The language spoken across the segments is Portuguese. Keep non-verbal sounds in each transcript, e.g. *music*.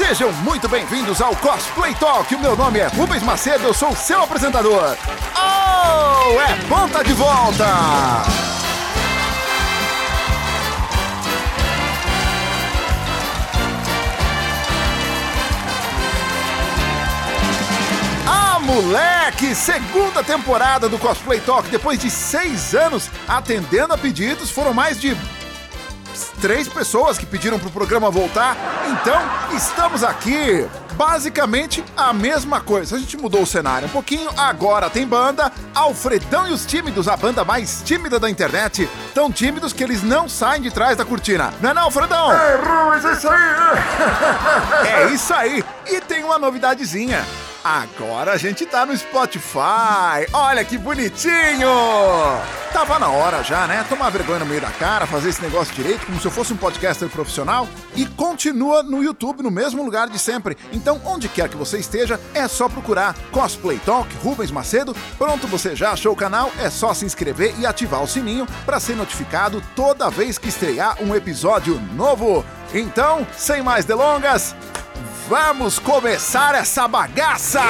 Sejam muito bem-vindos ao Cosplay Talk. O meu nome é Rubens Macedo, eu sou o seu apresentador. Oh, é ponta de volta! Ah, moleque! Segunda temporada do Cosplay Talk. Depois de seis anos atendendo a pedidos, foram mais de três pessoas que pediram pro programa voltar. Então, estamos aqui. Basicamente a mesma coisa. A gente mudou o cenário um pouquinho. Agora tem banda. Alfredão e os tímidos, a banda mais tímida da internet. Tão tímidos que eles não saem de trás da cortina. Não é não, Alfredão? É, é isso aí! *laughs* É isso aí. E tem uma novidadezinha. Agora a gente tá no Spotify. Olha que bonitinho! Tava na hora já, né? Tomar vergonha no meio da cara, fazer esse negócio direito, como se eu fosse um podcaster profissional. E continua no YouTube, no mesmo lugar de sempre. Então, onde quer que você esteja, é só procurar Cosplay Talk Rubens Macedo. Pronto, você já achou o canal? É só se inscrever e ativar o sininho para ser notificado toda vez que estrear um episódio novo. Então, sem mais delongas, Vamos começar essa bagaça!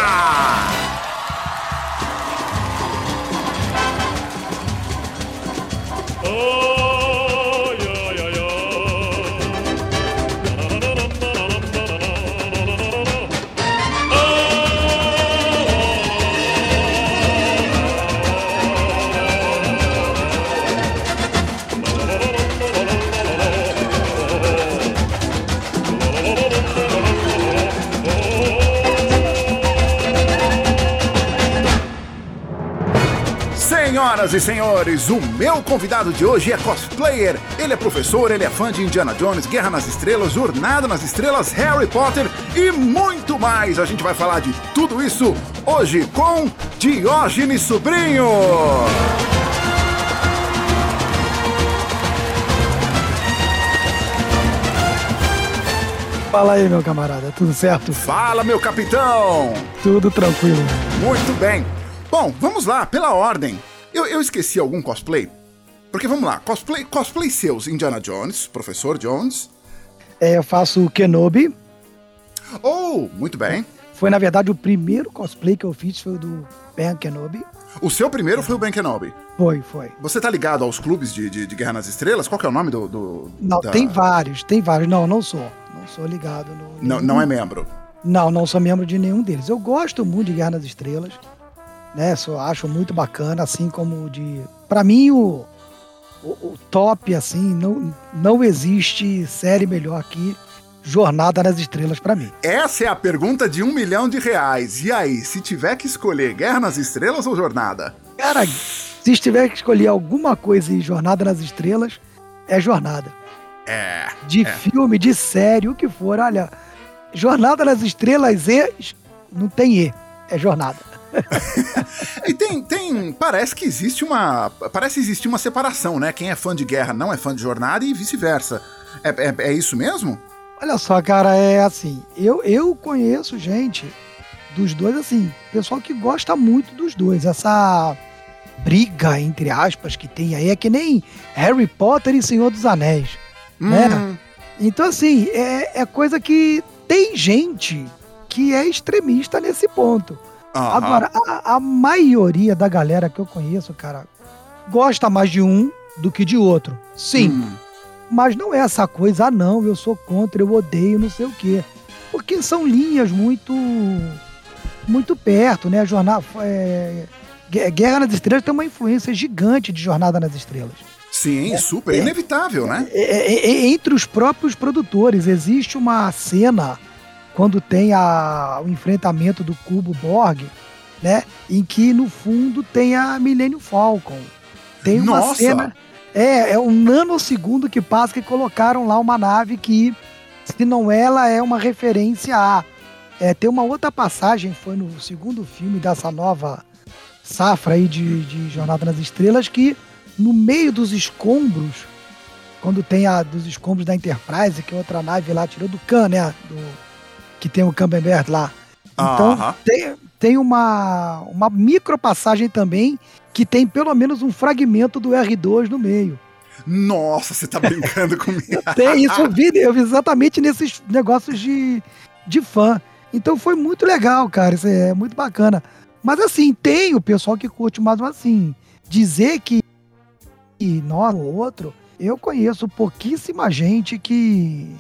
Senhoras e senhores, o meu convidado de hoje é cosplayer. Ele é professor, ele é fã de Indiana Jones, Guerra nas Estrelas, Jornada nas Estrelas, Harry Potter e muito mais. A gente vai falar de tudo isso hoje com Diógenes Sobrinho. Fala aí, meu camarada, tudo certo? Fala, meu capitão! Tudo tranquilo. Muito bem. Bom, vamos lá, pela ordem. Eu, eu esqueci algum cosplay? Porque vamos lá, cosplay, cosplay seus, Indiana Jones, Professor Jones. É, eu faço o Kenobi. Oh, muito bem. Foi, na verdade, o primeiro cosplay que eu fiz foi o do Ben Kenobi. O seu primeiro foi o Ben Kenobi. Foi, foi. Você tá ligado aos clubes de, de, de Guerra nas Estrelas? Qual que é o nome do. do Não, da- tem vários, tem vários. Não, não sou. Não sou ligado no. Não, nenhum. não é membro. Não, não sou membro de nenhum deles. Eu gosto muito de Guerra nas Estrelas. Né? Só acho muito bacana, assim como de. Pra mim, o, o, o top, assim, não, não existe série melhor que Jornada nas Estrelas pra mim. Essa é a pergunta de um milhão de reais. E aí, se tiver que escolher Guerra nas Estrelas ou Jornada? Cara, se tiver que escolher alguma coisa em Jornada nas Estrelas, é Jornada. É. De É. filme, de série, o que for. Olha, Jornada nas Estrelas e. Não tem E, é Jornada. *laughs* E tem, tem. Parece que existe uma. Parece existir uma separação, né? Quem é fã de guerra não é fã de jornada e vice-versa. É, é, é isso mesmo? Olha só, cara, é assim. Eu, eu conheço gente dos dois, assim, pessoal que gosta muito dos dois. Essa briga, entre aspas, que tem aí é que nem Harry Potter e Senhor dos Anéis. Né? Hum, Então, assim, é, é coisa que tem gente que é extremista nesse ponto. Aham. Agora, a, a maioria da galera que eu conheço, cara, gosta mais de um do que de outro. Sim, Hum, mas não é essa coisa, ah, não, eu sou contra, eu odeio, não sei o quê. Porque são linhas muito muito perto, né? Jornada, é, Gue- Guerra nas Estrelas tem uma influência gigante de Jornada nas Estrelas. sim, super. Inevitável, né? É, é, é, entre os próprios produtores, existe uma cena quando tem a, o enfrentamento do cubo Borg, né? Em que no fundo tem a Millennium Falcon. Tem uma Nossa! cena. É, é um nanosegundo que passa que colocaram lá uma nave que, se não ela, é uma referência a. É, tem uma outra passagem, foi no segundo filme dessa nova safra aí de, de Jornada nas Estrelas, que no meio dos escombros, quando tem a dos escombros da Enterprise, que outra nave lá tirou do Khan, né? Do, que tem o Camembert lá. Então, Aham. tem, tem uma, uma micropassagem também que tem pelo menos um fragmento do R2 no meio. Nossa, você tá brincando *laughs* comigo. Tem isso, eu vi, eu vi exatamente nesses negócios de, de fã. Então foi muito legal, cara. Isso é muito bacana. Mas assim, tem o pessoal que curte, mas assim, dizer que nós ou outro, eu conheço pouquíssima gente que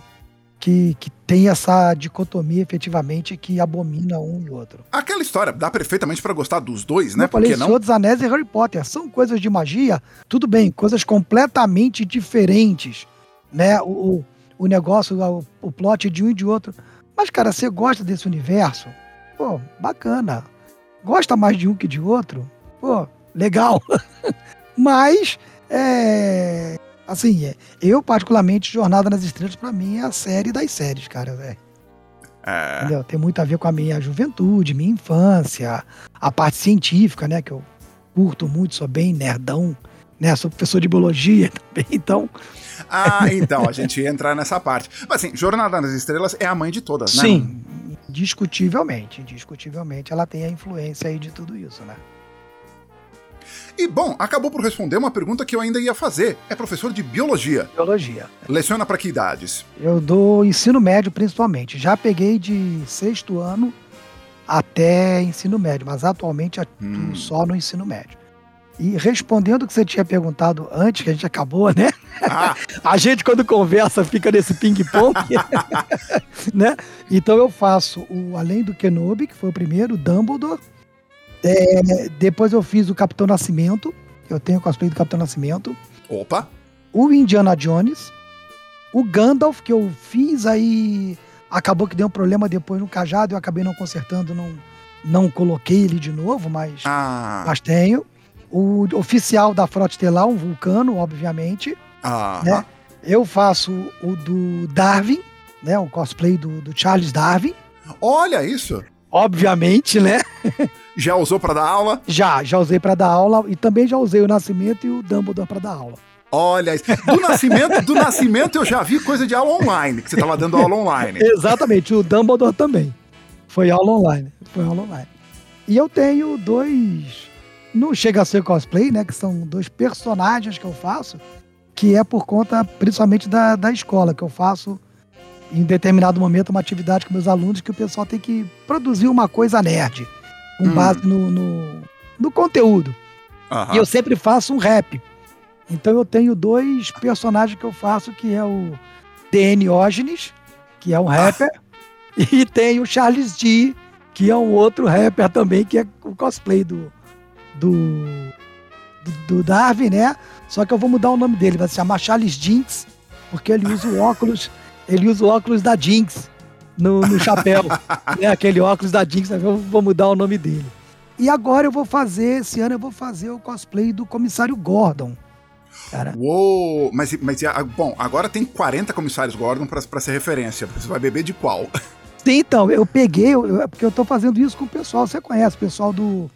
que, que tem essa dicotomia efetivamente que abomina um e outro. Aquela história, dá perfeitamente para gostar dos dois, né? Eu falei, não? Senhor dos Anéis e Harry Potter são coisas de magia, tudo bem, coisas completamente diferentes, né? O, o negócio, o, o plot de um e de outro. Mas, cara, você gosta desse universo? Pô, bacana. Gosta mais de um que de outro? Pô, legal. *laughs* Mas, é Assim, é, eu particularmente, Jornada nas Estrelas, para mim, é a série das séries, cara, velho. É. Entendeu? Tem muito a ver com a minha juventude, minha infância, a parte científica, né? Que eu curto muito, sou bem nerdão, né? Sou professor de biologia *laughs* também, então. Ah, então, a gente ia entrar nessa parte. Mas assim, Jornada nas Estrelas é a mãe de todas, né? Sim, discutivelmente, discutivelmente ela tem a influência aí de tudo isso, né? E, bom, acabou por responder uma pergunta que eu ainda ia fazer. É professor de biologia. Biologia. Leciona para que idades? Eu dou ensino médio principalmente. Já peguei de sexto ano até ensino médio, mas atualmente atuo hum. só no ensino médio. E respondendo o que você tinha perguntado antes, que a gente acabou, né? Ah. *laughs* a gente, quando conversa, fica nesse ping-pong. *laughs* né? Então eu faço o Além do Kenobi, que foi o primeiro, Dumbledore, é, depois eu fiz o Capitão Nascimento. Eu tenho cosplay do Capitão Nascimento. Opa! O Indiana Jones. O Gandalf, que eu fiz aí. Acabou que deu um problema depois no cajado. Eu acabei não consertando, não, não coloquei ele de novo, mas, ah. mas tenho. O oficial da Frota Estelar, um vulcano, obviamente. Ah. Né? Eu faço o do Darwin, né? O cosplay do, do Charles Darwin. Olha isso! Obviamente, né? Já usou para dar aula? Já, já usei para dar aula e também já usei o Nascimento e o Dumbledore para dar aula. Olha, do nascimento, do nascimento eu já vi coisa de aula online, que você estava dando aula online. *laughs* Exatamente, o Dumbledore também. Foi aula online, foi aula online. E eu tenho dois, não chega a ser cosplay, né, que são dois personagens que eu faço, que é por conta principalmente da, da escola, que eu faço em determinado momento uma atividade com meus alunos que o pessoal tem que produzir uma coisa nerd com hum. base no, no, no conteúdo. Uhum. E eu sempre faço um rap. Então eu tenho dois personagens que eu faço, que é o Diógenes, que é um rapper, ah. *laughs* e tem o Charles D, que é um outro rapper também, que é o cosplay do, do, do, do Darwin, né? Só que eu vou mudar o nome dele, vai se chamar Charles Jinx, porque ele usa o óculos, ele usa o óculos da Jinx no, no chapéu. *laughs* né? Aquele óculos da Jinx, eu vou mudar o nome dele. E agora eu vou fazer, esse ano eu vou fazer o cosplay do comissário Gordon. Cara. Uou! Mas, mas bom, agora tem 40 comissários Gordon para ser referência. Você vai beber de qual? Sim, então, eu peguei, eu, porque eu tô fazendo isso com o pessoal, você conhece, o pessoal do,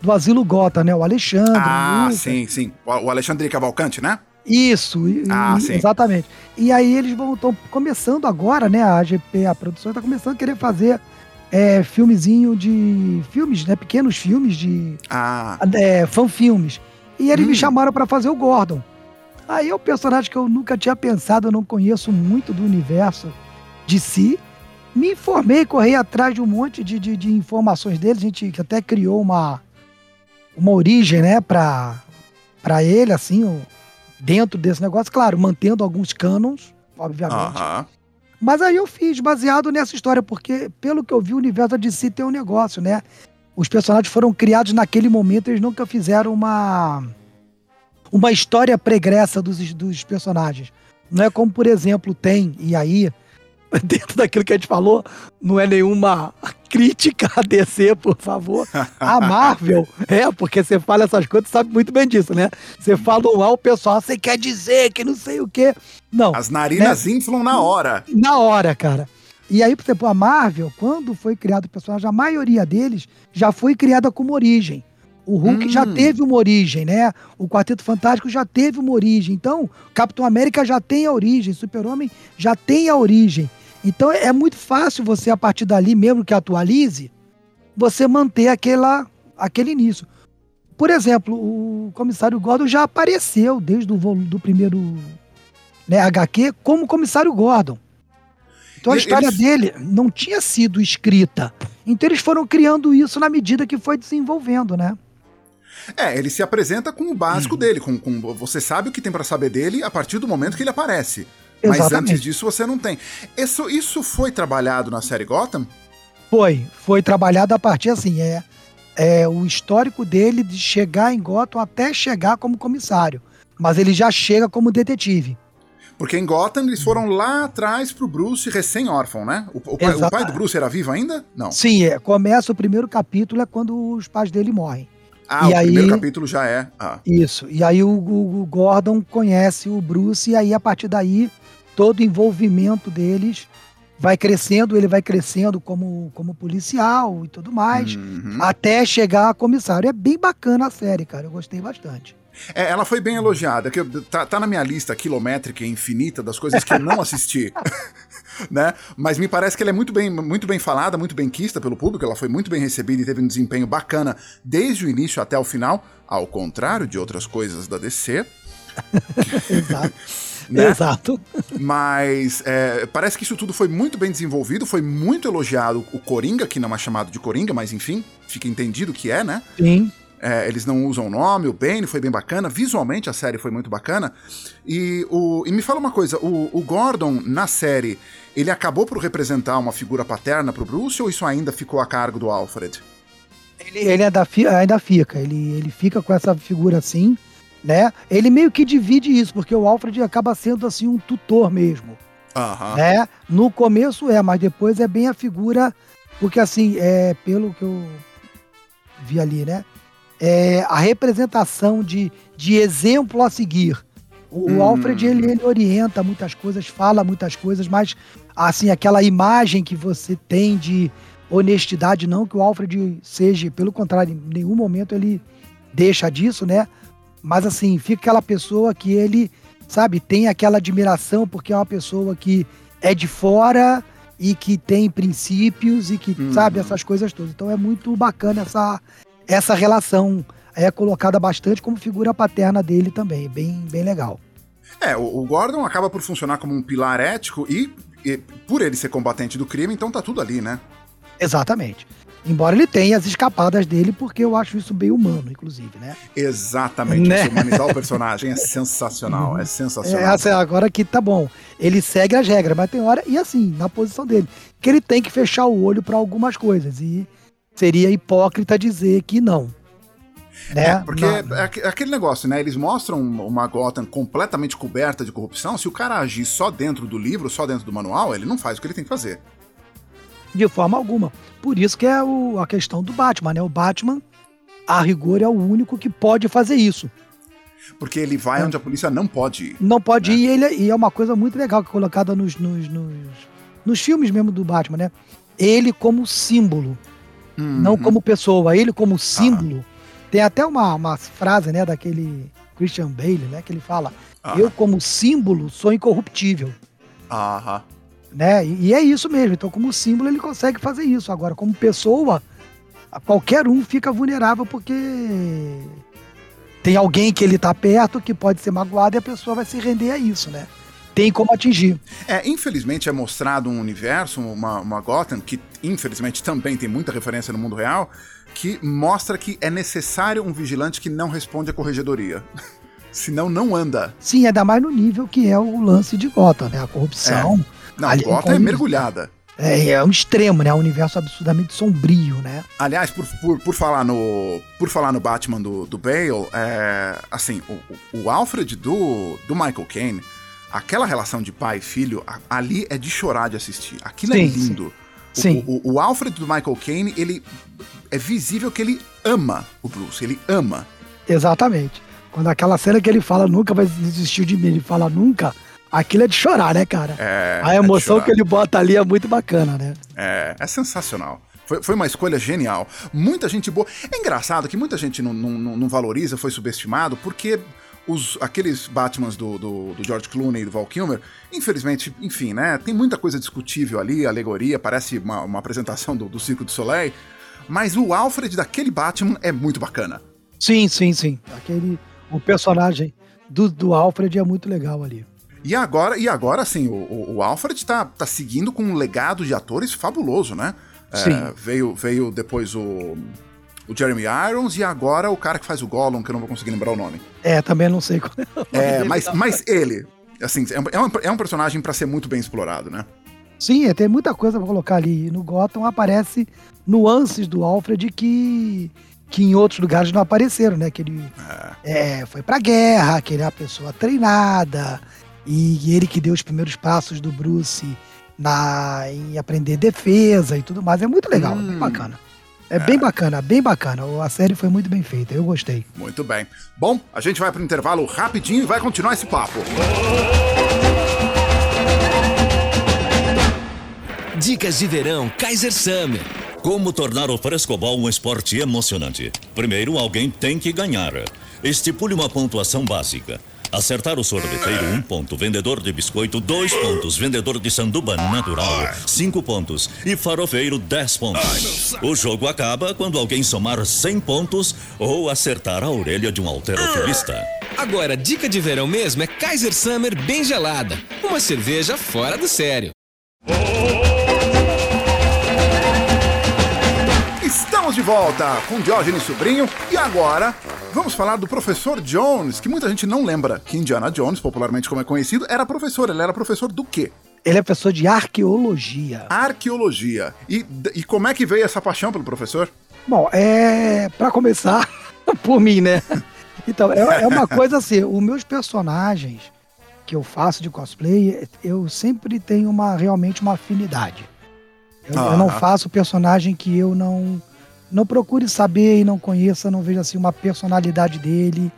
do Asilo Gota, né? O Alexandre. Ah, sim, sim. O Alexandre Cavalcante, né? Isso, ah, e, exatamente. E aí eles vão estão começando agora, né? A AGP, a produção está começando a querer fazer é, filmezinho de filmes, né? Pequenos filmes de ah. é, fanfilmes. E eles hum. me chamaram para fazer o Gordon. Aí é um personagem que eu nunca tinha pensado, eu não conheço muito do universo de si. Me informei, corri atrás de um monte de, de, de informações dele. A gente até criou uma, uma origem, né, para ele, assim, dentro desse negócio, claro, mantendo alguns canons, obviamente. Mas aí eu fiz baseado nessa história, porque pelo que eu vi, o universo de si tem um negócio, né? Os personagens foram criados naquele momento, eles nunca fizeram uma uma história pregressa dos, dos personagens. Não é como, por exemplo, tem, e aí *laughs* dentro daquilo que a gente falou, não é nenhuma crítica a DC, por favor. A Marvel, *laughs* é, porque você fala essas coisas, sabe muito bem disso, né? Você fala um o pessoal, você quer dizer que não sei o quê. Não. As narinas né? inflam na hora. Na hora, cara. E aí, por exemplo, a Marvel, quando foi criado o personagem, a maioria deles já foi criada como origem. O Hulk hum. já teve uma origem, né? O Quarteto Fantástico já teve uma origem. Então, Capitão América já tem a origem, Super-Homem já tem a origem. Então é muito fácil você, a partir dali, mesmo que atualize, você manter aquela, aquele início. Por exemplo, o comissário Gordon já apareceu desde o do primeiro né, HQ como comissário Gordon. Então a e história eles... dele não tinha sido escrita. Então eles foram criando isso na medida que foi desenvolvendo, né? É, ele se apresenta com o básico uhum. dele, com, com, você sabe o que tem para saber dele a partir do momento que ele aparece. Exatamente. Mas antes disso você não tem. Isso, isso foi trabalhado na série Gotham? Foi, foi trabalhado a partir assim, é, é o histórico dele de chegar em Gotham até chegar como comissário. Mas ele já chega como detetive. Porque em Gotham eles foram lá atrás pro Bruce recém-órfão, né? O, o, pai, o, pai, do Bruce era vivo ainda? Não. Sim, é, começa o primeiro capítulo é quando os pais dele morrem. Ah, e o aí, primeiro capítulo já é. Ah. Isso. E aí o, o, o, Gordon conhece o Bruce e aí a partir daí todo o envolvimento deles vai crescendo, ele vai crescendo como, como policial e tudo mais, uhum. até chegar a comissário. É bem bacana a série, cara. Eu gostei bastante. É, ela foi bem elogiada, que tá, tá, na minha lista quilométrica e infinita das coisas que eu não assisti. *laughs* né? Mas me parece que ela é muito bem, muito bem falada, muito bem quista pelo público, ela foi muito bem recebida e teve um desempenho bacana desde o início até o final, ao contrário de outras coisas da DC. *laughs* Exato. Né? Exato. Mas é, parece que isso tudo foi muito bem desenvolvido, foi muito elogiado o Coringa, que não é chamado de Coringa, mas enfim, fica entendido que é, né? Sim. É, eles não usam o nome, o Bane foi bem bacana, visualmente a série foi muito bacana. E, o, e me fala uma coisa, o, o Gordon, na série, ele acabou por representar uma figura paterna pro Bruce ou isso ainda ficou a cargo do Alfred? Ele, ele é da, ainda fica, ele, ele fica com essa figura assim, né? Ele meio que divide isso, porque o Alfred acaba sendo assim um tutor mesmo. Uhum. Né? No começo é, mas depois é bem a figura, porque assim, é, pelo que eu vi ali, né? é, a representação de, de exemplo a seguir. O, hum. Alfred, ele, ele orienta muitas coisas, fala muitas coisas, mas, assim, aquela imagem que você tem de honestidade, não que o Alfred seja, pelo contrário, em nenhum momento ele deixa disso, né? Mas, assim, fica aquela pessoa que ele, sabe, tem aquela admiração porque é uma pessoa que é de fora e que tem princípios e que, hum. sabe, essas coisas todas. Então é muito bacana essa, essa relação é colocada bastante como figura paterna dele também, bem, bem legal. É, o, Gordon acaba por funcionar como um pilar ético e, e, por ele ser combatente do crime, então tá tudo ali, né? Exatamente. Embora ele tenha as escapadas dele, porque eu acho isso bem humano, inclusive, né? Exatamente. Né? humanizar o *laughs* personagem é sensacional, é sensacional. É, assim, agora que tá bom. Ele segue as regras, mas tem hora, e assim, na posição dele, que ele tem que fechar o olho para algumas coisas. E seria hipócrita dizer que não. Né? É, porque não. é aquele negócio, né? Eles mostram uma Gotham completamente coberta de corrupção. Se o cara agir só dentro do livro, só dentro do manual, ele não faz o que ele tem que fazer. De forma alguma. Por isso que é o, a questão do Batman, né? O Batman, a rigor, é o único que pode fazer isso. Porque ele vai é. onde a polícia não pode ir. Não pode né? ir, e, ele, e é uma coisa muito legal que é colocada nos, nos, nos, nos filmes mesmo do Batman, né? Ele como símbolo Uhum. Não como pessoa, ele como símbolo. Ah. Tem até uma, uma frase, né, daquele Christian Bale, né, que ele fala: ah. Eu, como símbolo, sou incorruptível. Aham. Né? E, e, é isso mesmo. Então, como símbolo, ele consegue fazer isso. Agora, como pessoa, qualquer um fica vulnerável porque tem alguém que ele tá perto que pode ser magoado e a pessoa vai se render a isso, né? tem como atingir. É, infelizmente é mostrado um universo, uma, uma Gotham, que infelizmente também tem muita referência no mundo real, que mostra que é necessário um vigilante que não responde à corregedoria. *laughs* Senão não anda. Sim, ainda mais no nível que é o lance de Gotham, né? A corrupção. É. Não, Gotham é mergulhada. É, é um extremo, né? É um universo absurdamente sombrio, né? Aliás, por, por, por falar no por falar no Batman do, do Bale, é, assim, o, o Alfred do, do Michael Caine aquela relação de pai e filho, ali é de chorar de assistir. Aquilo é sim, é lindo. Sim. O, o, o, Alfred do Michael Caine, ele é visível que ele ama o Bruce, ele ama. Exatamente. Quando aquela cena que ele fala nunca vai desistir de mim, ele fala nunca, aquilo é de chorar, né, cara? É, A emoção é que ele bota ali é muito bacana, né? É, é sensacional. Foi, foi uma escolha genial. Muita gente boa. É engraçado que muita gente não, não, não valoriza, foi subestimado, porque os, aqueles Batmans do, do, do, George Clooney e do Val Kilmer, infelizmente, enfim, né? Tem muita coisa discutível ali, alegoria, parece uma, uma apresentação do, do Circo do Soleil. Mas o Alfred daquele Batman é muito bacana. Sim, sim, sim. Aquele. O personagem do, do Alfred é muito legal ali. E agora, e agora assim, o, o Alfred tá, tá seguindo com um legado de atores fabuloso, né? Sim. É, veio, veio depois o, o Jeremy Irons e agora o cara que faz o Gollum, que eu não vou conseguir lembrar o nome. É, também não sei qual é. o nome É, mas, tá? mas ele, assim, é um, é um- é personagem pra ser muito bem explorado, né? Sim, é, tem muita coisa pra colocar ali. No Gotham aparece nuances do Alfred que, que em outros lugares não apareceram, né? Que ele é, foi pra guerra, que ele é uma pessoa treinada, e ele que deu os primeiros passos do Bruce na, em aprender defesa e tudo mais. É muito legal, é bem Hum. bacana. É, bem bacana, bem bacana. A série foi muito bem feita, eu gostei. Muito bem. Bom, a gente vai pro intervalo rapidinho e vai continuar esse papo. Dicas de verão Kaiser Summer. Como tornar o frescobol um esporte emocionante? Primeiro, alguém tem que ganhar. Estipule uma pontuação básica. Acertar o sorveteiro, um ponto. Vendedor de biscoito, dois pontos. Vendedor de sanduba natural, cinco pontos. E farofeiro, dez pontos. O jogo acaba quando alguém somar 100 pontos ou acertar a orelha de um alterofilista. Agora, dica de verão mesmo é Kaiser Summer bem gelada. Uma cerveja fora do sério. Estamos de volta com Diógenes Sobrinho e agora vamos falar do professor Jones, que muita gente não lembra que Indiana Jones, popularmente como é conhecido, era professor. Ele era professor do quê? Ele é professor de arqueologia. Arqueologia. E, e como é que veio essa paixão pelo professor? Bom, é. Pra começar, *laughs* por mim, né? Então, é, é uma coisa assim, os meus personagens que eu faço de cosplay, eu sempre tenho uma realmente uma afinidade. Eu, eu não Ah. faço personagem que eu não não procure saber e não conheça, não vejo assim uma personalidade dele.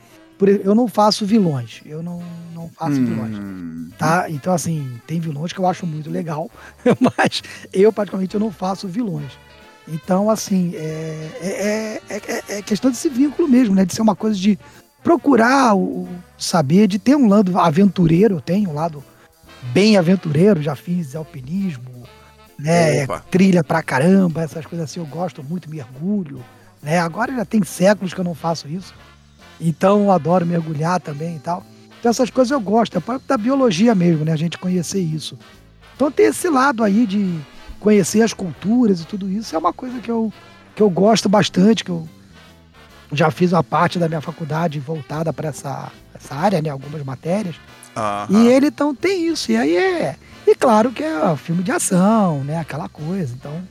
E- eu não faço vilões, eu não, não faço vilões. Hum, Tá? Então, assim, tem vilões que eu acho muito legal, *laughs* mas eu, particularmente, eu não faço vilões. Então, assim, é, é, é, é- é questão desse vínculo mesmo, né? De ser uma coisa de procurar o, o saber, de ter um lado aventureiro, eu tenho um lado bem aventureiro, já fiz alpinismo, né? Opa. Trilha pra caramba, essas coisas assim, eu gosto muito, mergulho, né? Agora já tem séculos que eu não faço isso. Então eu adoro mergulhar também e tal. Então essas coisas eu gosto, é parte da biologia mesmo, né? A gente conhecer isso. Então tem esse lado aí de conhecer as culturas e tudo isso, é uma coisa que eu, que eu gosto bastante, que eu já fiz uma parte da minha faculdade voltada para essa, essa área, né? Algumas matérias. E ele então tem isso. E aí é. E claro que é filme de ação, né? Aquela coisa. Então.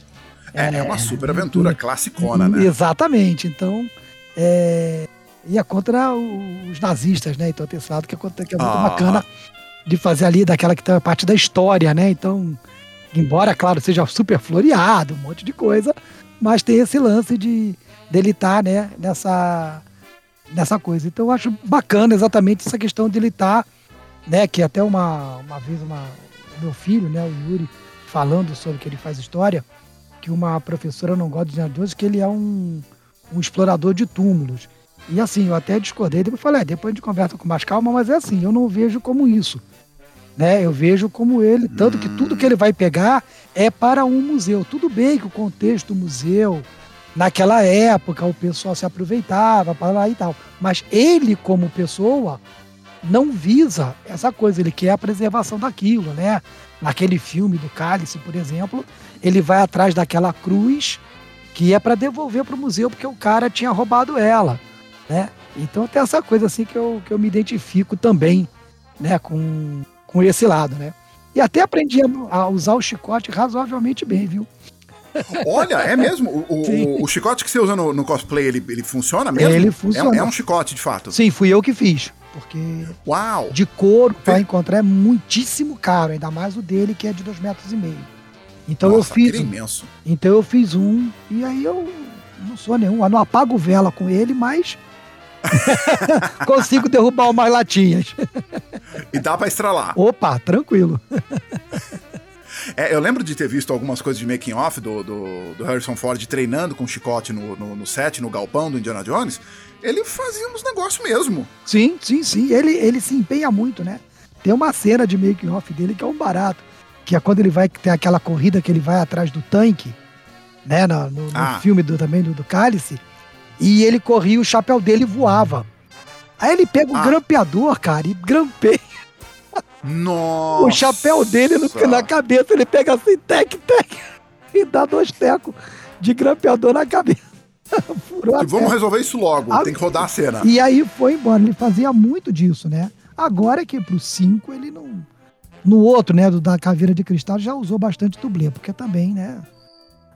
é, é uma super aventura classicona, né? Exatamente. Então. É, e é contra os nazistas, né? Então tem esse lado que é, que é muito Ah. bacana de fazer ali daquela que a parte da história, né? Então, embora, claro, seja super floreado, um monte de coisa, mas tem esse lance de dele estar, né, nessa, nessa coisa. Então eu acho bacana exatamente essa questão dele estar, né, que até uma, uma vez uma, meu filho, né, o Yuri, falando sobre que ele faz história, que uma professora não gosta de Indiana que ele é um, um explorador de túmulos. E assim, eu até discordei, depois falei, é, depois a gente conversa com mais calma, mas é assim, eu não vejo como isso. Né? Eu vejo como ele, tanto que tudo que ele vai pegar é para um museu. Tudo bem que o contexto do museu, naquela época, o pessoal se aproveitava para lá e tal. Mas ele, como pessoa, não visa essa coisa, ele quer a preservação daquilo, né? Naquele filme do Cálice, por exemplo, ele vai atrás daquela cruz que é para devolver para o museu porque o cara tinha roubado ela, né? Então tem essa coisa assim que eu, que eu me identifico também, né, com, com esse lado, né? E até aprendi a, usar o chicote razoavelmente bem, viu? Olha, é mesmo? O, *laughs* o- o chicote que você usa no, no cosplay, ele, ele funciona mesmo? Ele É funciona. É, um chicote, de fato. Sim, fui eu que fiz, porque Uau! de couro para encontrar é muitíssimo caro, ainda mais o dele que é de dois metros e meio. Então Nossa, eu fiz, aquele é imenso. então eu fiz um e aí eu não sou nenhum, eu não apago vela com ele, mas *laughs* consigo derrubar umas latinhas. E dá pra estralar. Opa, tranquilo. *laughs* É, eu lembro de ter visto algumas coisas de making off do, do, do Harrison Ford treinando com chicote no, no, no set, no galpão do Indiana Jones. Ele fazia uns negócios mesmo. Sim, sim, sim. Ele, ele se empenha muito, né? Tem uma cena de making off dele que é um barato. Que é quando ele vai ter aquela corrida que ele vai atrás do tanque, né? No, no- Ah. filme do, também do, do Cálice. E ele corria, o chapéu dele voava. Aí ele pega o Ah. grampeador, cara, e grampeia Nossa. O chapéu dele no, na cabeça, ele pega assim, tec, tec, e dá dois tecos de grampeador na cabeça. *laughs* Furou vamos resolver isso logo, a... tem que rodar a cena. E aí foi embora, ele fazia muito disso, né? Agora que pro 5 ele não. No outro, né, do da caveira de cristal, já usou bastante dublê, porque também, né?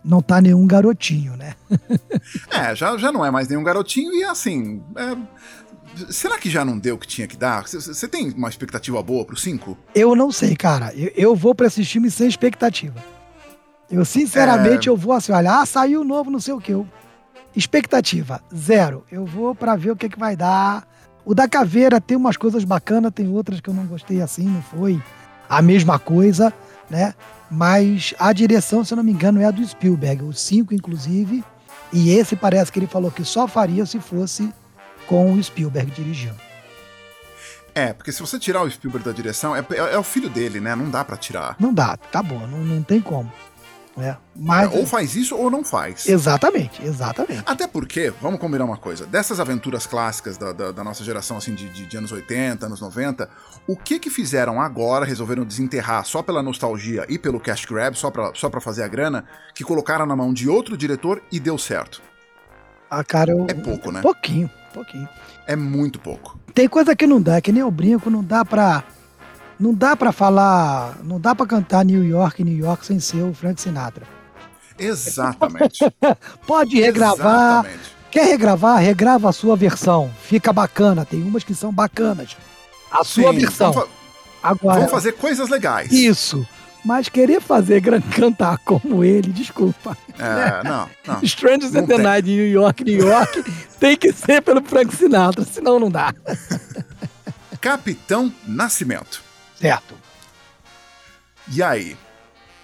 Não tá nenhum garotinho, né? *laughs* é, já, já não é mais nenhum garotinho e assim. É... Será que já não deu o que tinha que dar? Você tem uma expectativa boa pro 5? Eu não sei, cara. Eu, eu vou pra esse filme sem expectativa. Eu, sinceramente, é... eu vou assim, olha, ah, saiu novo, não sei o que. Eu... Expectativa, zero. Eu vou para ver o que, que vai dar. O da Caveira tem umas coisas bacanas, tem outras que eu não gostei assim, não foi a mesma coisa, né? Mas a direção, se eu não me engano, é a do Spielberg, o 5, inclusive. E esse parece que ele falou que só faria se fosse com o Spielberg dirigindo. É, porque se você tirar o Spielberg da direção, é, é, é o filho dele, né? Não dá para tirar. Não dá, tá bom, não, não tem como. É, mas... É, ou faz isso ou não faz. Exatamente, exatamente. Até porque, vamos combinar uma coisa, dessas aventuras clássicas da, da, da nossa geração, assim, de, de, de, anos 80, anos 90, o que que fizeram agora, resolveram desenterrar só pela nostalgia e pelo cash grab, só pra, só pra fazer a grana, que colocaram na mão de outro diretor e deu certo? Ah, cara, eu... É pouco, né? Pouquinho, pouquinho. É muito pouco. Tem coisa que não dá, que nem eu brinco, não dá pra não dá para falar, não dá para cantar New York, New York sem ser o Frank Sinatra. Exatamente. *laughs* Pode regravar. Exatamente. Quer regravar? Regrava a sua versão. Fica bacana. Tem umas que são bacanas. A sua Sim, versão. Vamos Agora, vamos fazer coisas legais. Isso. Mas querer fazer *laughs* cantar como ele, desculpa. É, não, não. Strangers in the Night New York, New York, *laughs* tem que ser pelo Frank Sinatra, senão não dá. Capitão Nascimento. Certo. E aí?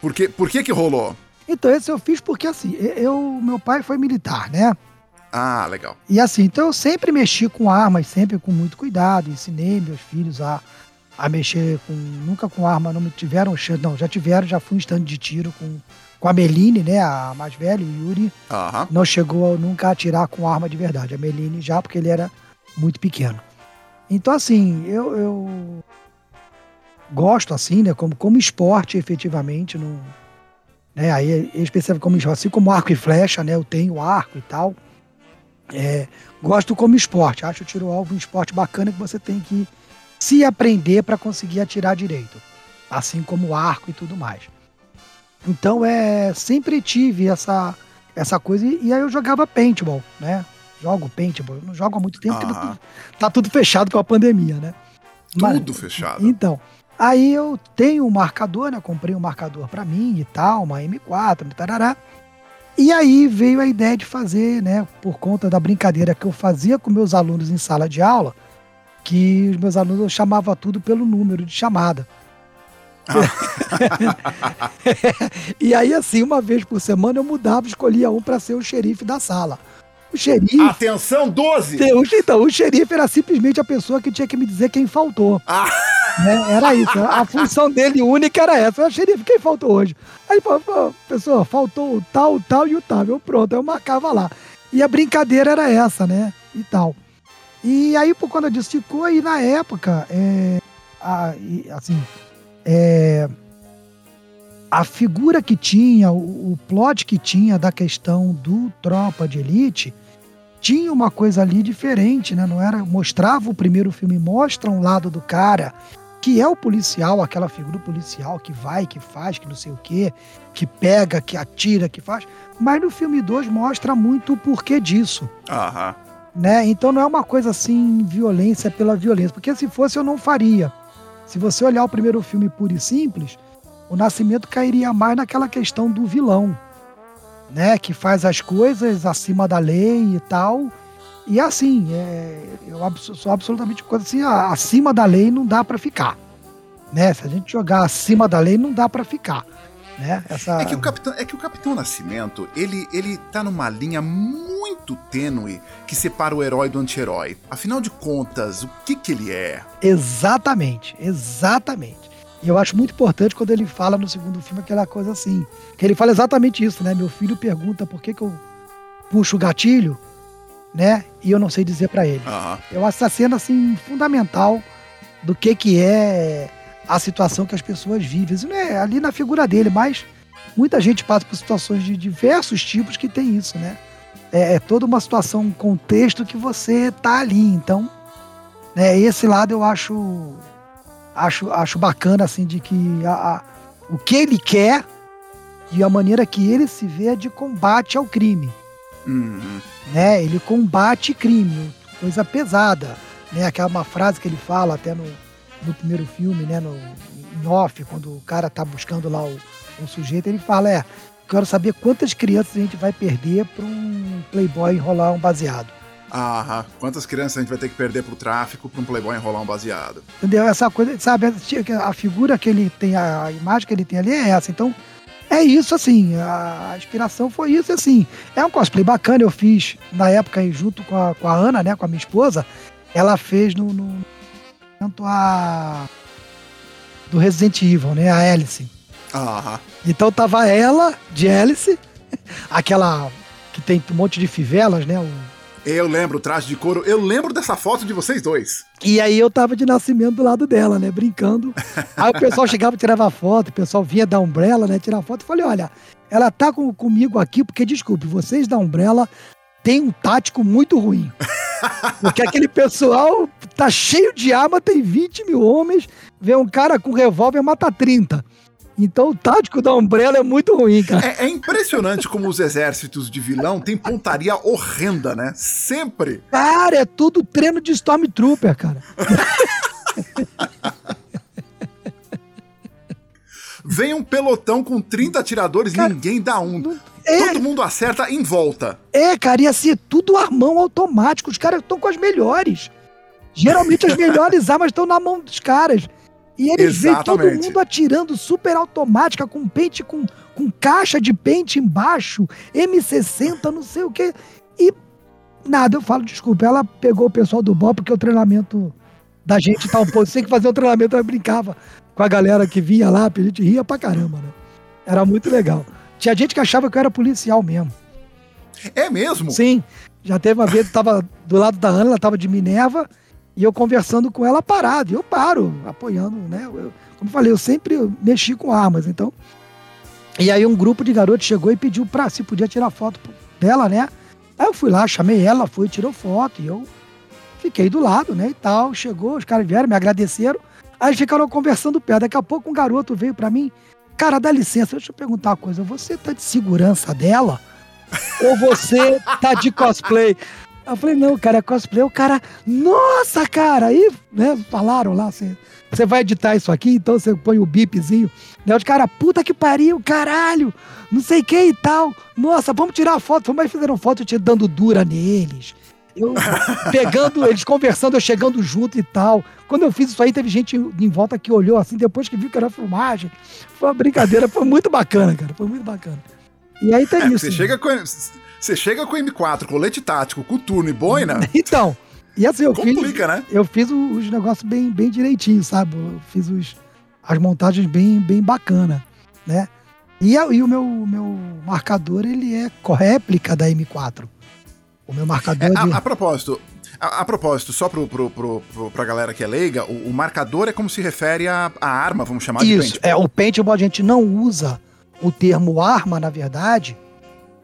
Por que, por que que rolou? Então, esse eu fiz porque, assim, eu, meu pai foi militar, né? Ah, legal. E assim, então eu sempre mexi com armas, sempre com muito cuidado, ensinei meus filhos a, a mexer com. Nunca com arma, não me tiveram chance. Não, já tiveram, já fui em stand de tiro com, com a Meline, né? A mais velha, o Yuri. Uhum. Não chegou nunca a atirar com arma de verdade. A Meline já, porque ele era muito pequeno. Então, assim, eu, eu gosto assim, né? Como, como esporte, efetivamente. No, né, aí, específico como assim como arco e flecha, né? Eu tenho arco e tal. É, gosto como esporte. Acho o tiro-alvo um esporte bacana que você tem que se aprender para conseguir atirar direito. Assim como o arco e tudo mais. Então, é, sempre tive essa, essa coisa. E, e aí eu jogava paintball, né? Jogo paintball. Eu não jogo há muito tempo porque tá, tá tudo fechado com a pandemia, né? Tudo Mas, fechado. Então, Aí eu tenho um marcador, né? Comprei um marcador para mim e tal, uma M4, tarará. E aí veio a ideia de fazer, né, por conta da brincadeira que eu fazia com meus alunos em sala de aula, que os meus alunos eu chamava tudo pelo número de chamada. Ah. *laughs* e aí, assim, uma vez por semana eu mudava, escolhia um para ser o xerife da sala. O xerife. Atenção, 12! Então, o xerife era simplesmente a pessoa que tinha que me dizer quem faltou. Ah. *laughs* Né? Era isso. A função dele única era essa. O xerife, quem faltou hoje? Aí ele falou, pessoa, faltou o tal, o tal e o tal. Eu pronto, eu marcava lá. E a brincadeira era essa, né? E tal. E aí, por conta disso, ficou aí na época, é, a, assim, é, a figura que tinha, o, o plot que tinha da questão do Tropa de Elite, tinha uma coisa ali diferente, né? Não era mostrava o primeiro filme mostra um lado do cara que é o policial, aquela figura policial que vai, que faz, que não sei o quê, que pega, que atira, que faz. Mas no filme 2 mostra muito o porquê disso. Aham. Né? Então não é uma coisa assim, violência pela violência. Porque se fosse, eu não faria. Se você olhar o primeiro filme puro e simples, o Nascimento cairia mais naquela questão do vilão, né? Que faz as coisas acima da lei e tal. E assim, é, eu sou absolutamente coisa assim, acima da lei não dá para ficar. Né? Se a gente jogar acima da lei, não dá para ficar. Né? Essa... É, que o Capitão, é que o Capitão Nascimento, ele, ele tá numa linha muito tênue que separa o herói do anti-herói. Afinal de contas, o que que ele é? Exatamente, exatamente. E eu acho muito importante quando ele fala no segundo filme aquela coisa assim. Que ele fala exatamente isso, né? Meu filho pergunta por que, que eu puxo o gatilho, né? E eu não sei dizer para ele. Uhum. Eu acho essa cena, assim, fundamental do que que é a situação que as pessoas vivem. Isso não é ali na figura dele, mas muita gente passa por situações de diversos tipos que tem isso, né? É, é toda uma situação, um contexto que você tá ali. Então, né, esse lado eu acho acho, acho bacana, assim, de que a, a, o que ele quer e a maneira que ele se vê é de combate ao crime. Uhum. Né? Ele combate crime, coisa pesada. Né? Aquela uma frase que ele fala até no, no primeiro filme, né? no, em off, quando o cara tá buscando lá o, o sujeito, ele fala, é, quero saber quantas crianças a gente vai perder para um playboy enrolar um baseado. Aham. Quantas crianças a gente vai ter que perder pro tráfico pra um playboy enrolar um baseado? Entendeu? Essa coisa, sabe? A figura que ele tem, a imagem que ele tem ali é essa. Então, é isso, assim. A inspiração foi isso, assim. É um cosplay bacana. Eu fiz na época junto com a, com a Ana, né? Com a minha esposa. Ela fez no. no tanto a. Do Resident Evil, né? A Alice. Aham. Então tava ela, de Alice, *laughs* aquela que tem um monte de fivelas, né? O, Eu lembro o traje de couro. Eu lembro dessa foto de vocês dois. E aí eu tava de nascimento do lado dela, né? Brincando. *laughs* Aí o pessoal chegava e tirava foto, o pessoal vinha da Umbrella, né? Tirar foto. Eu falei, olha, ela tá com, comigo aqui porque, desculpe, vocês da Umbrella têm um tático muito ruim. *laughs* Porque aquele pessoal tá cheio de arma, tem 20 mil homens, vê um cara com revólver mata 30. Então o tático da Umbrella é muito ruim, cara. É, é impressionante como os exércitos de vilão têm pontaria horrenda, né? Sempre. Cara, é tudo treino de Stormtrooper, cara. *laughs* Vem um pelotão com 30 atiradores, Cara, ninguém dá um. não- é. Todo mundo acerta em volta. É, cara, ia ser tudo armão automático. Os caras estão com as melhores. Geralmente as melhores *laughs* armas estão na mão dos caras. E eles veem todo mundo atirando super automática, com pente, com, com caixa de pente embaixo, M60, não sei o quê. E nada, eu falo, desculpa, ela pegou o pessoal do BOP porque o treinamento da gente tá um pouco. Tem que fazer um treinamento, ela brincava com a galera que vinha lá, a gente ria pra caramba, né? Era muito legal. Tinha gente que achava que eu era policial mesmo. É mesmo? Sim. Já teve uma vez, eu tava do lado da Ana, ela tava de Minerva, e eu conversando com ela parado. E eu paro, apoiando, né? Eu- como eu falei, eu sempre mexi com armas, então. E aí um grupo de garotos chegou e pediu pra se podia tirar foto dela, né? Aí eu fui lá, chamei ela, fui, tirou foto, e eu fiquei do lado, né? E tal. Chegou, os caras vieram, me agradeceram. Aí ficaram conversando perto. Daqui a pouco um garoto veio pra mim. Cara, dá licença, deixa eu perguntar uma coisa. Você tá de segurança dela? Ou você tá de cosplay? Eu falei, não, cara, é cosplay. O cara, nossa, cara, aí, né, falaram lá, você, você vai editar isso aqui, então você põe o bipzinho. Né, os caras, puta que pariu, caralho, não sei quem e tal. Nossa, vamos tirar foto. Fomos aí fizeram foto, te dando dura neles. Eu pegando, eles conversando, eu chegando junto e tal. Quando eu fiz isso aí, teve gente em volta que olhou assim, depois que viu que era filmagem. Foi uma brincadeira, foi muito bacana, cara. Foi muito bacana. E aí tem É, isso. você, chega com, você chega com M4, colete tático, coturno e boina, *laughs* Então, e assim, eu fiz, complica, né? eu fiz os negócios bem, bem direitinho, sabe? Eu fiz os, as montagens bem, bem bacana, né? E, e o meu, meu marcador, ele é réplica da M4. O meu marcador É, de... a, a propósito, a, a propósito, só pro, pro, pro, pro, pra galera que é leiga, o, o marcador é como se refere à, arma, vamos chamar de Isso, pente. é, o paintball a gente não usa o termo arma, na verdade,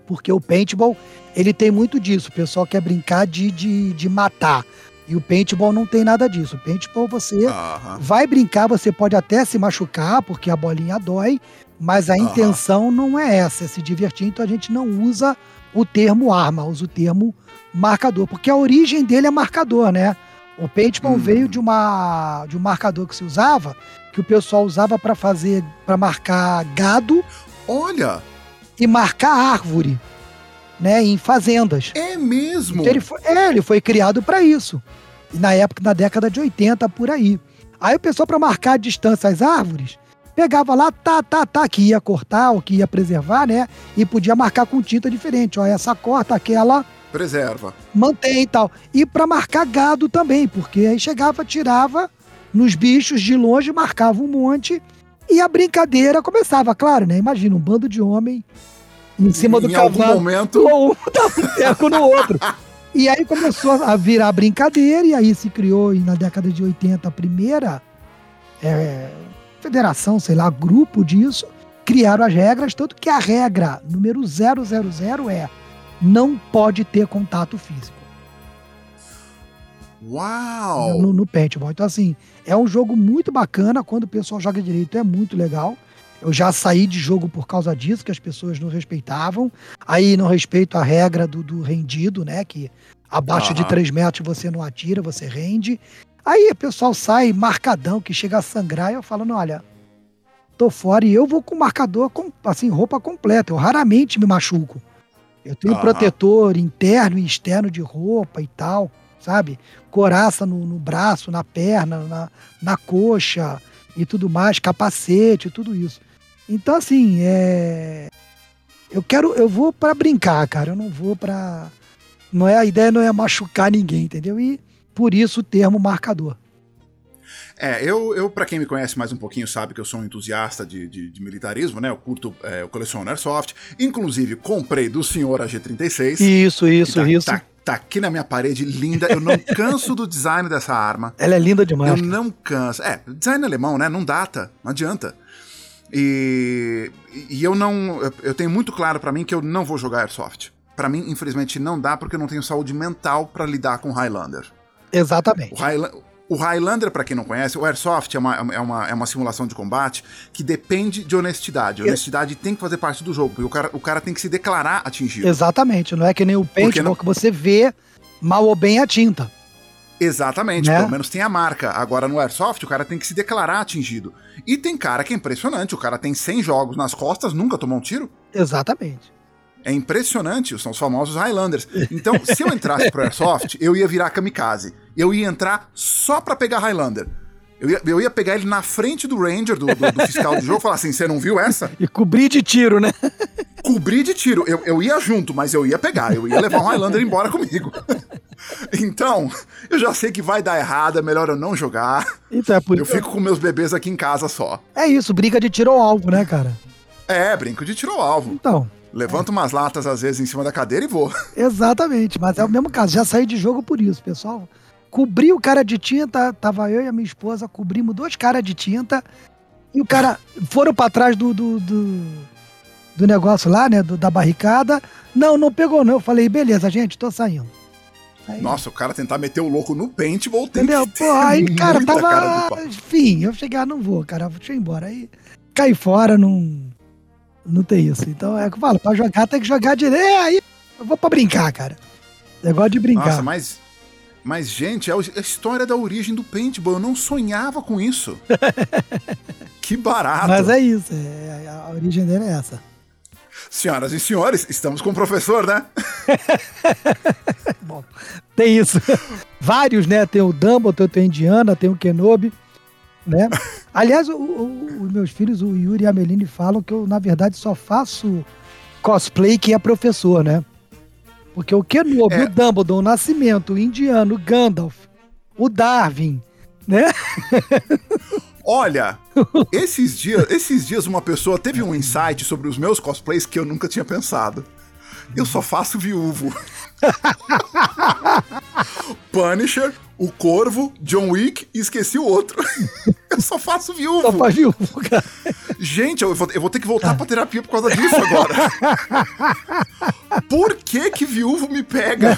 porque o paintball, ele tem muito disso. O pessoal quer brincar de, de, de matar. E o paintball não tem nada disso. O paintball você vai brincar, você pode até se machucar, porque a bolinha dói, mas a intenção não é essa, é se divertir. Então a gente não usa o termo arma, usa o termo marcador, porque a origem dele é marcador, né? O paintball Hum. veio de uma de um marcador que se usava, que o pessoal usava para fazer, para marcar gado Olha, e marcar árvore, né, em fazendas. é mesmo. Então ele foi, é, ele foi criado para isso. E na época, na década de 80, por aí. Aí o pessoal, para marcar a distância às árvores, pegava lá, tá, tá, tá, que ia cortar ou que ia preservar, né? E podia marcar com tinta diferente. Ó, essa corta, aquela Preserva. mantém e tal. E para marcar gado também, porque aí chegava, tirava nos bichos de longe, marcava um monte e a brincadeira começava, claro, né? Imagina um bando de homem em cima do em algum cavalo momento. ou um dá um teco no outro. E aí começou a virar brincadeira, e aí se criou na década de 80 a primeira é, federação, sei lá, grupo disso, criaram as regras, tanto que a regra número 000 é não pode ter contato físico. Uau! No, no paintball. Então, assim, é um jogo muito bacana. Quando o pessoal joga direito, é muito legal. Eu já saí de jogo por causa disso, que as pessoas não respeitavam. Aí não respeito a regra do, do rendido, né? Que abaixo uhum. de 3 metros você não atira, você rende. Aí o pessoal sai marcadão, que chega a sangrar, e eu falo, olha, tô fora e eu vou com marcador, com, assim, roupa completa. Eu raramente me machuco. Eu tenho uhum. protetor interno e externo de roupa e tal, sabe? Coraça no, no braço, na perna, na, na coxa e tudo mais, capacete, tudo isso. Então, assim, é. Eu quero, eu vou para brincar, cara. Eu não vou para. Não é a ideia, não é machucar ninguém, entendeu? E por isso o termo marcador. É, eu, eu para quem me conhece mais um pouquinho, sabe que eu sou um entusiasta de, de, de militarismo, né? Eu curto, é, eu coleciono Airsoft. Inclusive, comprei do senhor a G36. Isso, isso, tá, isso. Tá, tá, aqui na minha parede, linda. Eu não canso do design dessa arma. *laughs* Ela é linda demais. Eu não canso. É, design alemão, né? Não data, não adianta. E, e eu não. Eu tenho muito claro para mim que eu não vou jogar Airsoft. Para mim, infelizmente, não dá porque eu não tenho saúde mental para lidar com Highlander. Exatamente. O, Highlander, o Highlander, para quem não conhece, o Airsoft é uma, é, uma, é uma simulação de combate que depende de honestidade. A honestidade tem que fazer parte do jogo, porque o cara, o cara tem que se declarar atingido. Exatamente, não é que nem o paintball não... que você vê mal ou bem a tinta. Exatamente, né? pelo menos tem a marca. Agora no Airsoft o cara tem que se declarar atingido. E tem cara que é impressionante, o cara tem 100 jogos nas costas, nunca tomou um tiro. Exatamente. É impressionante, são os famosos Highlanders. Então, se eu entrasse pro Airsoft, eu ia virar kamikaze. Eu ia entrar só pra pegar Highlander. Eu ia, eu ia pegar ele na frente do Ranger, do, do, do fiscal do jogo, e falar assim: você não viu essa? E cobrir de tiro, né? Cobrir de tiro. Eu, eu ia junto, mas eu ia pegar. Eu ia levar um Highlander embora comigo. então, eu já sei que vai dar errado, é melhor eu não jogar. Então é por eu fico com meus bebês aqui em casa só. É isso, briga de tiro ao alvo, né, cara? É, brinco de tiro ao alvo. Então. Levanto umas latas, às vezes, em cima da cadeira e vou. *laughs* Exatamente, mas é o mesmo caso. Já saí de jogo por isso, pessoal. Cobri o cara de tinta, tava eu e a minha esposa, cobrimos dois caras de tinta. E o cara *laughs* foram para trás do, do, do, do, negócio lá, né? Do, da barricada. Não, não pegou, não. Eu falei, beleza, gente, tô saindo. Aí, Nossa, o cara tentar meter o louco no pente, voltei. Entendeu? *laughs* Pô, aí, cara, tava. Cara enfim, eu cheguei, ah, não vou, cara, deixa eu ir embora. Aí caí fora, não. Não tem isso. Então é que eu falo, pra jogar tem que jogar direito. É, aí eu vou pra brincar, cara. Negócio de brincar. Nossa, mas mas, gente, é a história da origem do paintball. Eu não sonhava com isso. *laughs* que barato. Mas é isso. É, a origem dele é essa. Senhoras e senhores, estamos com o professor, né? *laughs* Bom, tem isso. Vários, né? Tem o Dumbledore, tem o Indiana, tem o Kenobi, né? Aliás, os meus filhos, o Yuri e a Meline, falam que eu, na verdade, só faço cosplay que é professor, né? Porque o Kenobi, é. o Dumbledore, o Nascimento, o Indiano, o Gandalf, o Darwin, né? Olha, esses dias, esses dias uma pessoa teve um insight sobre os meus cosplays que eu nunca tinha pensado. Eu só faço viúvo. *laughs* Punisher, o Corvo, John Wick e esqueci o outro. *laughs* eu só faço viúvo. Só faz viúvo, cara. Gente, eu vou, eu vou ter que voltar pra terapia por causa disso agora. por que que viúvo me pega?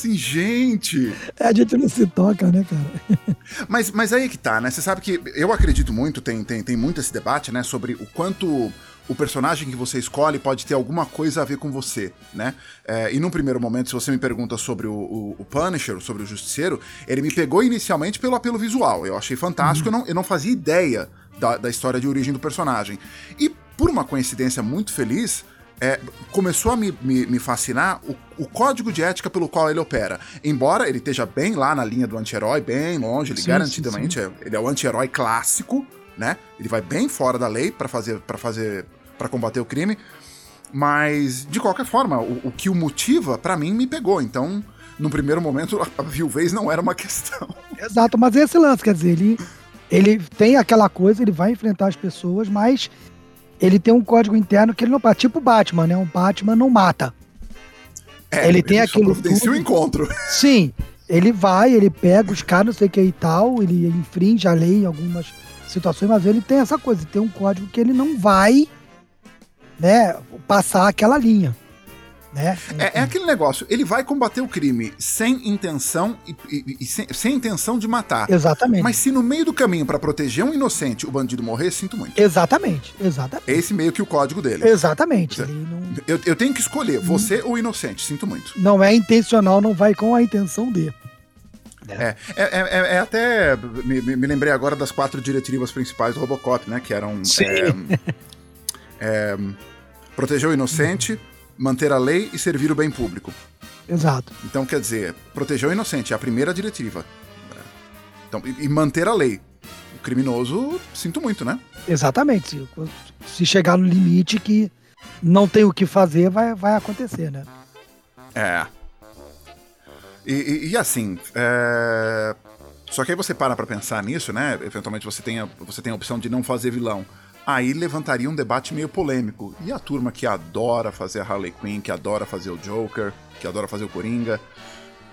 assim, gente. É, a gente não se toca, né, cara? Mas, mas aí que tá, né? Você sabe que eu acredito muito, tem, tem, tem muito esse debate, né, sobre o quanto o personagem que você escolhe pode ter alguma coisa a ver com você, né? É, e num primeiro momento, se você me pergunta sobre o, o, o, Punisher, sobre o Justiceiro, ele me pegou inicialmente pelo apelo visual. Eu achei fantástico, uhum. eu, não, eu não fazia ideia da, da história de origem do personagem. E por uma coincidência muito feliz, é, começou a me, me, me fascinar o, o, código de ética pelo qual ele opera. Embora ele esteja bem lá na linha do anti-herói, bem longe, ele sim, garantidamente sim, sim. É, ele é o anti-herói clássico, né? Ele vai bem fora da lei para fazer para fazer para combater o crime. Mas de qualquer forma, o, o que o motiva para mim me pegou. Então, no primeiro momento, *laughs* a viuvez não era uma questão. Exato, mas esse lance, quer dizer, ele ele tem aquela coisa, ele vai enfrentar as pessoas, mas ele tem um código interno que ele não. Tipo o Batman, né? Um Batman não mata. É, ele tem ele aquilo. Providencia o encontro. Sim. Ele vai, ele pega os caras, não sei o que e tal, ele infringe a lei em algumas situações, mas ele tem essa coisa, tem um código que ele não vai, né, passar aquela linha. Né? É, é, aquele negócio, ele vai combater o crime sem intenção e, e, e sem, sem, intenção de matar. Exatamente. Mas se no meio do caminho, para proteger um inocente, o bandido morrer, sinto muito. Exatamente, exatamente. Esse meio que o código dele. Exatamente. Não... Eu, eu, tenho que escolher, você ou o inocente, sinto muito. Não é intencional, não vai com a intenção de. É, é, é, é até. Me, me, lembrei agora das quatro diretivas principais do Robocop, né? Que eram. Sim. É, proteger o inocente, manter a lei e servir o bem público. Exato. Então, quer dizer, proteger o inocente é a primeira diretiva. Então, e, e manter a lei. O criminoso, sinto muito, né? Exatamente. Se chegar no limite que não tem o que fazer, vai, vai acontecer, né? É. E, e, e assim, é... só que aí você para pra pensar nisso, né? Eventualmente você tem, a, você tem a opção de não fazer vilão aí levantaria um debate meio polêmico. E a turma que adora fazer a Harley Quinn, que adora fazer o Joker, que adora fazer o Coringa.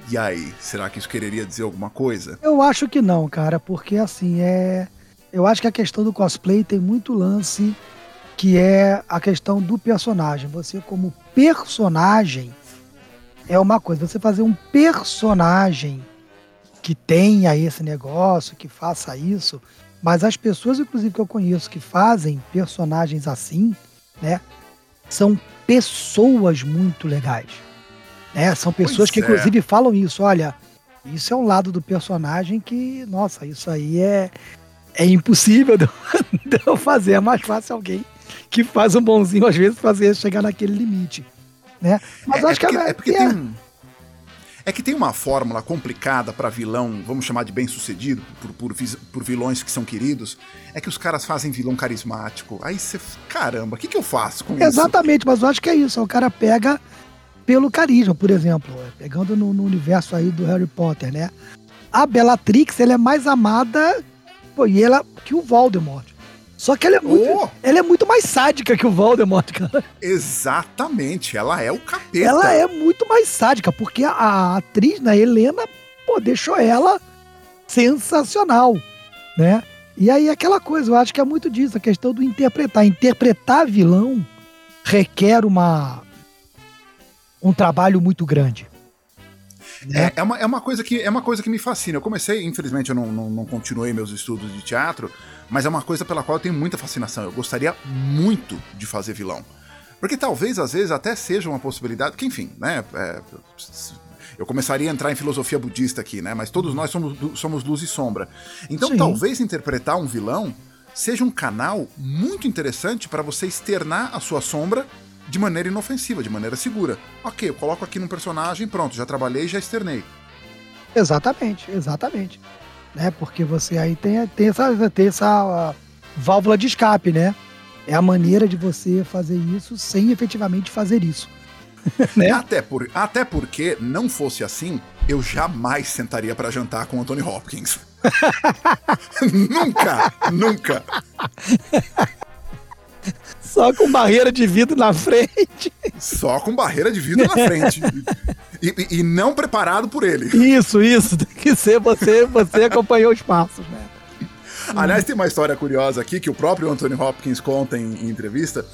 E aí, será que isso quereria dizer alguma coisa? Eu acho que não, cara, porque assim, é. Eu acho que a questão do cosplay tem muito lance que é a questão do personagem. Você, como personagem, é uma coisa. Você fazer um personagem que tenha esse negócio, que faça isso, mas as pessoas, inclusive, que eu conheço que fazem personagens assim, né? São pessoas muito legais. Né? São pessoas pois que, é. inclusive, falam isso. Olha, isso é um lado do personagem que, nossa, isso aí é, é impossível de eu *laughs* fazer. É mais fácil alguém que faz um bonzinho, às vezes, fazer chegar naquele limite. Né? Mas é, acho é porque, que é, é porque tem um é que tem uma fórmula complicada para vilão, vamos chamar de bem-sucedido, por, por, por, vilões que são queridos, é que os caras fazem vilão carismático. Aí você, caramba, o que, que eu faço com Exatamente, isso? Exatamente, mas eu acho que é isso. O cara pega pelo carisma, por exemplo, pegando no, no universo aí do Harry Potter, né? A Bellatrix, ela é mais amada pô, e ela que o Voldemort. Só que ela é, muito, oh. ela é muito mais sádica que o Voldemort, cara. Exatamente, ela é o capeta. Ela é muito mais sádica, porque a, a atriz, né, Helena, pô, deixou ela sensacional, né? E aí aquela coisa, eu acho que é muito disso, a questão do interpretar. Interpretar vilão requer uma um trabalho muito grande. Né? É, é, uma, é, uma coisa que, é uma coisa que me fascina. Eu comecei, infelizmente eu não, não, não continuei meus estudos de teatro, mas é uma coisa pela qual eu tenho muita fascinação. Eu gostaria muito de fazer vilão. Porque talvez, às vezes, até seja uma possibilidade, que enfim, né? É, eu começaria a entrar em filosofia budista aqui, né? Mas todos nós somos, somos luz e sombra. Então, Sim. talvez interpretar um vilão seja um canal muito interessante para você externar a sua sombra de maneira inofensiva, de maneira segura. Ok, eu coloco aqui num personagem, pronto, já trabalhei, já externei. Exatamente, exatamente né? Porque você aí tem, tem essa, tem essa válvula de escape, né? É a maneira de você fazer isso sem efetivamente fazer isso. *laughs* né? até, por, até porque, não fosse assim, eu jamais sentaria para jantar com Anthony Hopkins. *laughs* nunca, nunca. *laughs* Só com barreira de vidro na frente. Só com barreira de vidro na frente. *laughs* E, e, não preparado por ele. Isso, isso. Tem que ser você, você acompanhou os passos, né? *laughs* Aliás, tem uma história curiosa aqui que o próprio Anthony Hopkins conta em, em entrevista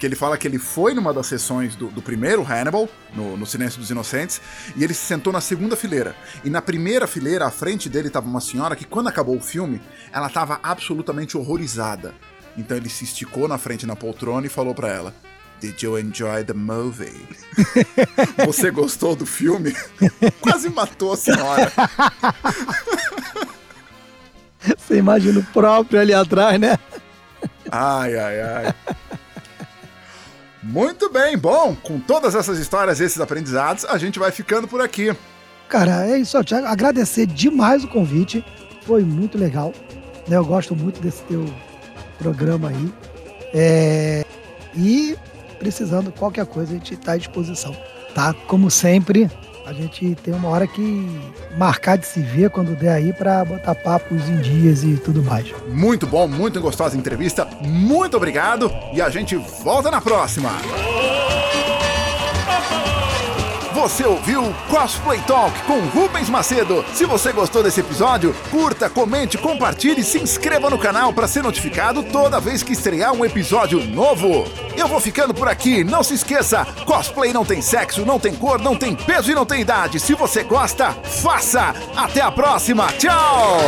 que ele fala que ele foi numa das sessões do, do primeiro Hannibal, no, no, Silêncio dos Inocentes, e ele se sentou na segunda fileira. E na primeira fileira, à frente dele estava uma senhora que, quando acabou o filme, ela estava absolutamente horrorizada. Então ele se esticou na frente na poltrona e falou para ela: Did you enjoy the movie? *laughs* Você gostou do filme? *laughs* Quase matou a senhora. *laughs* Você imagina o próprio ali atrás, né? Ai, ai, ai. Muito bem, bom, com todas essas histórias, esses aprendizados, a gente vai ficando por aqui. Cara, é isso, Thiago. Agradecer demais o convite. Foi muito legal. Né? Eu gosto muito desse teu programa aí. É... E precisando qualquer coisa, a gente está à disposição. Tá? Como sempre, a gente tem uma hora que marcar de se ver quando der aí para botar papos em dias e tudo mais. Muito bom, muito gostosa entrevista. Muito obrigado e a gente volta na próxima. Você ouviu Cosplay Talk com Rubens Macedo. Se você gostou desse episódio, curta, comente, compartilhe e se inscreva no canal para ser notificado toda vez que estrear um episódio novo. Eu vou ficando por aqui. Não se esqueça, cosplay não tem sexo, não tem cor, não tem peso e não tem idade. Se você gosta, faça. Até a próxima. Tchau.